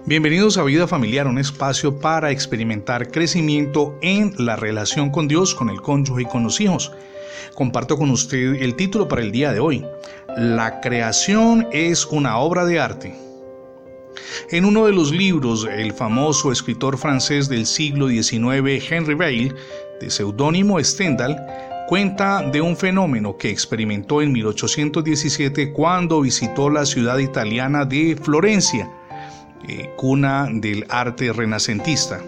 Bienvenidos a Vida Familiar, un espacio para experimentar crecimiento en la relación con Dios, con el cónyuge y con los hijos. Comparto con usted el título para el día de hoy. La creación es una obra de arte. En uno de los libros, el famoso escritor francés del siglo XIX, Henry Bale, de seudónimo Stendhal, cuenta de un fenómeno que experimentó en 1817 cuando visitó la ciudad italiana de Florencia eh, cuna del arte renacentista.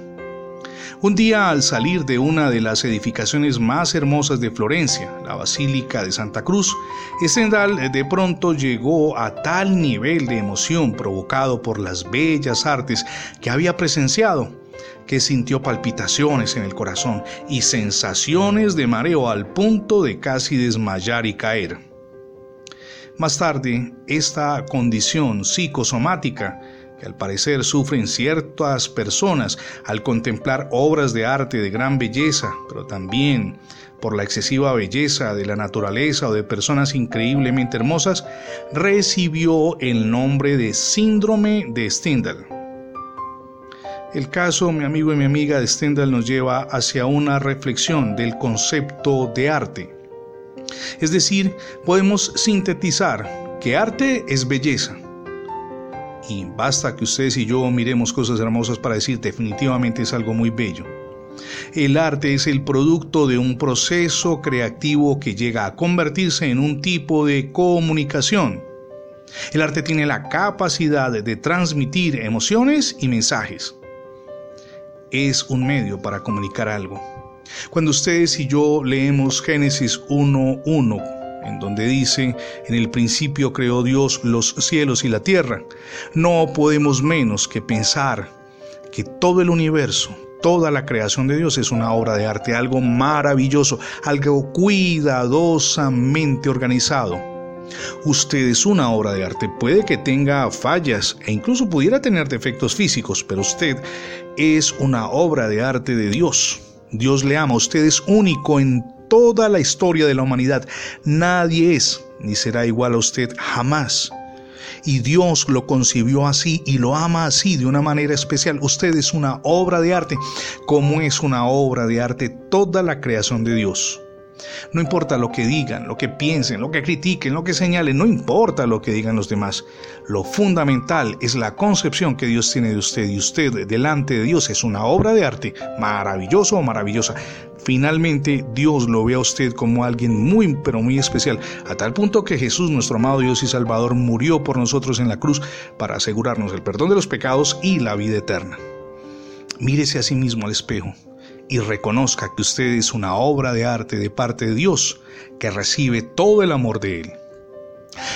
Un día al salir de una de las edificaciones más hermosas de Florencia, la Basílica de Santa Cruz, Stendhal eh, de pronto llegó a tal nivel de emoción provocado por las bellas artes que había presenciado, que sintió palpitaciones en el corazón y sensaciones de mareo al punto de casi desmayar y caer. Más tarde, esta condición psicosomática que al parecer sufren ciertas personas al contemplar obras de arte de gran belleza, pero también por la excesiva belleza de la naturaleza o de personas increíblemente hermosas, recibió el nombre de síndrome de Stendhal. El caso, mi amigo y mi amiga de Stendhal, nos lleva hacia una reflexión del concepto de arte. Es decir, podemos sintetizar que arte es belleza, y basta que ustedes y yo miremos cosas hermosas para decir definitivamente es algo muy bello. El arte es el producto de un proceso creativo que llega a convertirse en un tipo de comunicación. El arte tiene la capacidad de transmitir emociones y mensajes. Es un medio para comunicar algo. Cuando ustedes y yo leemos Génesis 1.1 en donde dice, en el principio creó Dios los cielos y la tierra, no podemos menos que pensar que todo el universo, toda la creación de Dios es una obra de arte, algo maravilloso, algo cuidadosamente organizado. Usted es una obra de arte, puede que tenga fallas e incluso pudiera tener defectos físicos, pero usted es una obra de arte de Dios. Dios le ama, usted es único en toda la historia de la humanidad. Nadie es ni será igual a usted jamás. Y Dios lo concibió así y lo ama así de una manera especial. Usted es una obra de arte, como es una obra de arte toda la creación de Dios. No importa lo que digan, lo que piensen, lo que critiquen, lo que señalen, no importa lo que digan los demás. Lo fundamental es la concepción que Dios tiene de usted y usted delante de Dios es una obra de arte maravilloso o maravillosa. Finalmente Dios lo ve a usted como alguien muy pero muy especial, a tal punto que Jesús, nuestro amado Dios y Salvador, murió por nosotros en la cruz para asegurarnos el perdón de los pecados y la vida eterna. Mírese a sí mismo al espejo y reconozca que usted es una obra de arte de parte de Dios que recibe todo el amor de Él.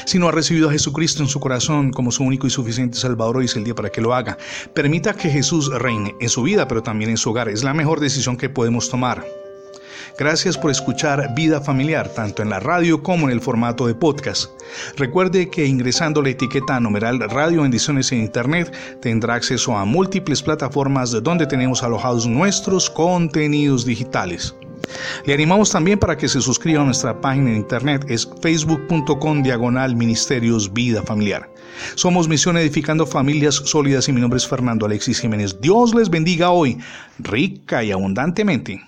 Si no ha recibido a Jesucristo en su corazón como su único y suficiente Salvador, hoy es el día para que lo haga. Permita que Jesús reine en su vida, pero también en su hogar. Es la mejor decisión que podemos tomar. Gracias por escuchar Vida Familiar, tanto en la radio como en el formato de podcast. Recuerde que ingresando la etiqueta numeral Radio Bendiciones en Internet tendrá acceso a múltiples plataformas donde tenemos alojados nuestros contenidos digitales. Le animamos también para que se suscriba a nuestra página en internet, es facebook.com diagonal ministerios vida familiar. Somos Misión Edificando Familias Sólidas y mi nombre es Fernando Alexis Jiménez. Dios les bendiga hoy, rica y abundantemente.